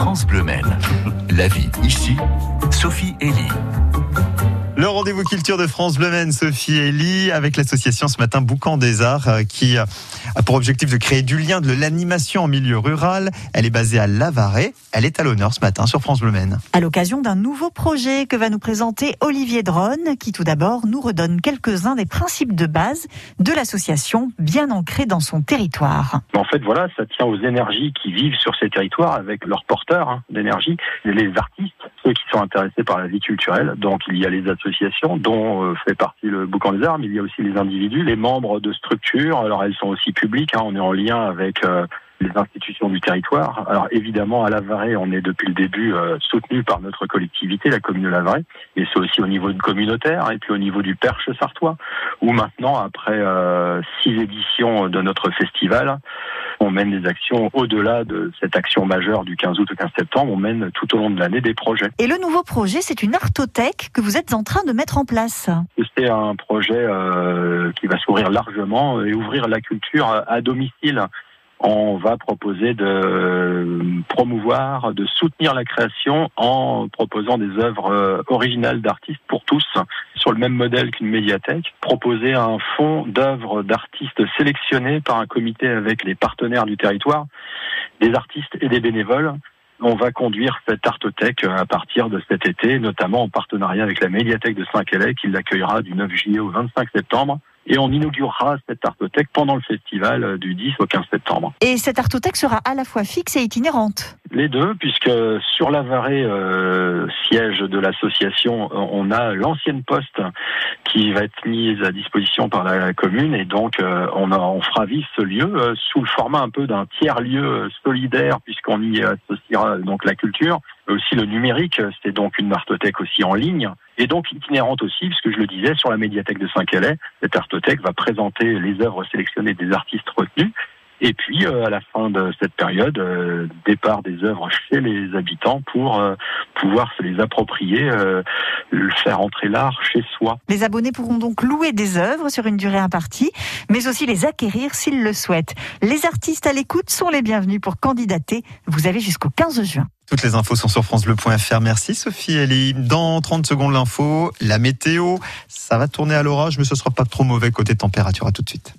France Bleu. La vie ici, Sophie Elie. Le rendez-vous culture de France Bleu Maine, Sophie Elie, avec l'association ce matin Boucan des Arts, euh, qui a pour objectif de créer du lien, de l'animation en milieu rural. Elle est basée à Lavaret. Elle est à l'honneur ce matin sur France Bleu Maine. À l'occasion d'un nouveau projet que va nous présenter Olivier Drone, qui tout d'abord nous redonne quelques-uns des principes de base de l'association, bien ancrés dans son territoire. En fait, voilà, ça tient aux énergies qui vivent sur ces territoires avec leurs porteurs hein, d'énergie, les artistes, ceux qui sont intéressés par la vie culturelle. Donc, il y a les associations dont euh, fait partie le Boucan des Arts, mais il y a aussi les individus, les membres de structures. Alors, elles sont aussi publiques. Hein, on est en lien avec euh, les institutions du territoire. Alors évidemment, à Lavaret, on est depuis le début euh, soutenu par notre collectivité, la commune de Lavaret, et c'est aussi au niveau de communautaire et puis au niveau du Perche sartois, où maintenant, après euh, six éditions de notre festival, on mène des actions au-delà de cette action majeure du 15 août au 15 septembre. On mène tout au long de l'année des projets. Et le nouveau projet, c'est une artothèque que vous êtes en train de mettre en place. C'est un projet euh, qui va s'ouvrir largement et ouvrir la culture à domicile on va proposer de promouvoir, de soutenir la création en proposant des œuvres euh, originales d'artistes pour tous, le même modèle qu'une médiathèque. Proposer un fonds d'œuvres d'artistes sélectionnés par un comité avec les partenaires du territoire, des artistes et des bénévoles. On va conduire cette artothèque à partir de cet été, notamment en partenariat avec la médiathèque de Saint-Calais qui l'accueillera du 9 juillet au 25 septembre et on inaugurera cette artothèque pendant le festival euh, du 10 au 15 septembre. Et cette artothèque sera à la fois fixe et itinérante. Les deux, puisque sur l'Avaré, euh, siège de l'association, on a l'ancienne poste qui va être mise à disposition par la commune. Et donc euh, on, on fera vivre ce lieu euh, sous le format un peu d'un tiers-lieu solidaire puisqu'on y associera donc la culture, aussi le numérique, c'est donc une artothèque aussi en ligne et donc itinérante aussi, puisque je le disais, sur la médiathèque de Saint-Calais, cette artothèque va présenter les œuvres sélectionnées des artistes retenus. Et puis, euh, à la fin de cette période, euh, départ des œuvres chez les habitants pour euh, pouvoir se les approprier, faire entrer l'art chez soi. Les abonnés pourront donc louer des œuvres sur une durée impartie, mais aussi les acquérir s'ils le souhaitent. Les artistes à l'écoute sont les bienvenus pour candidater. Vous avez jusqu'au 15 juin. Toutes les infos sont sur francebleu.fr. Merci Sophie Elie. Dans 30 secondes l'info, la météo, ça va tourner à l'orage mais ce sera pas trop mauvais côté température. À tout de suite.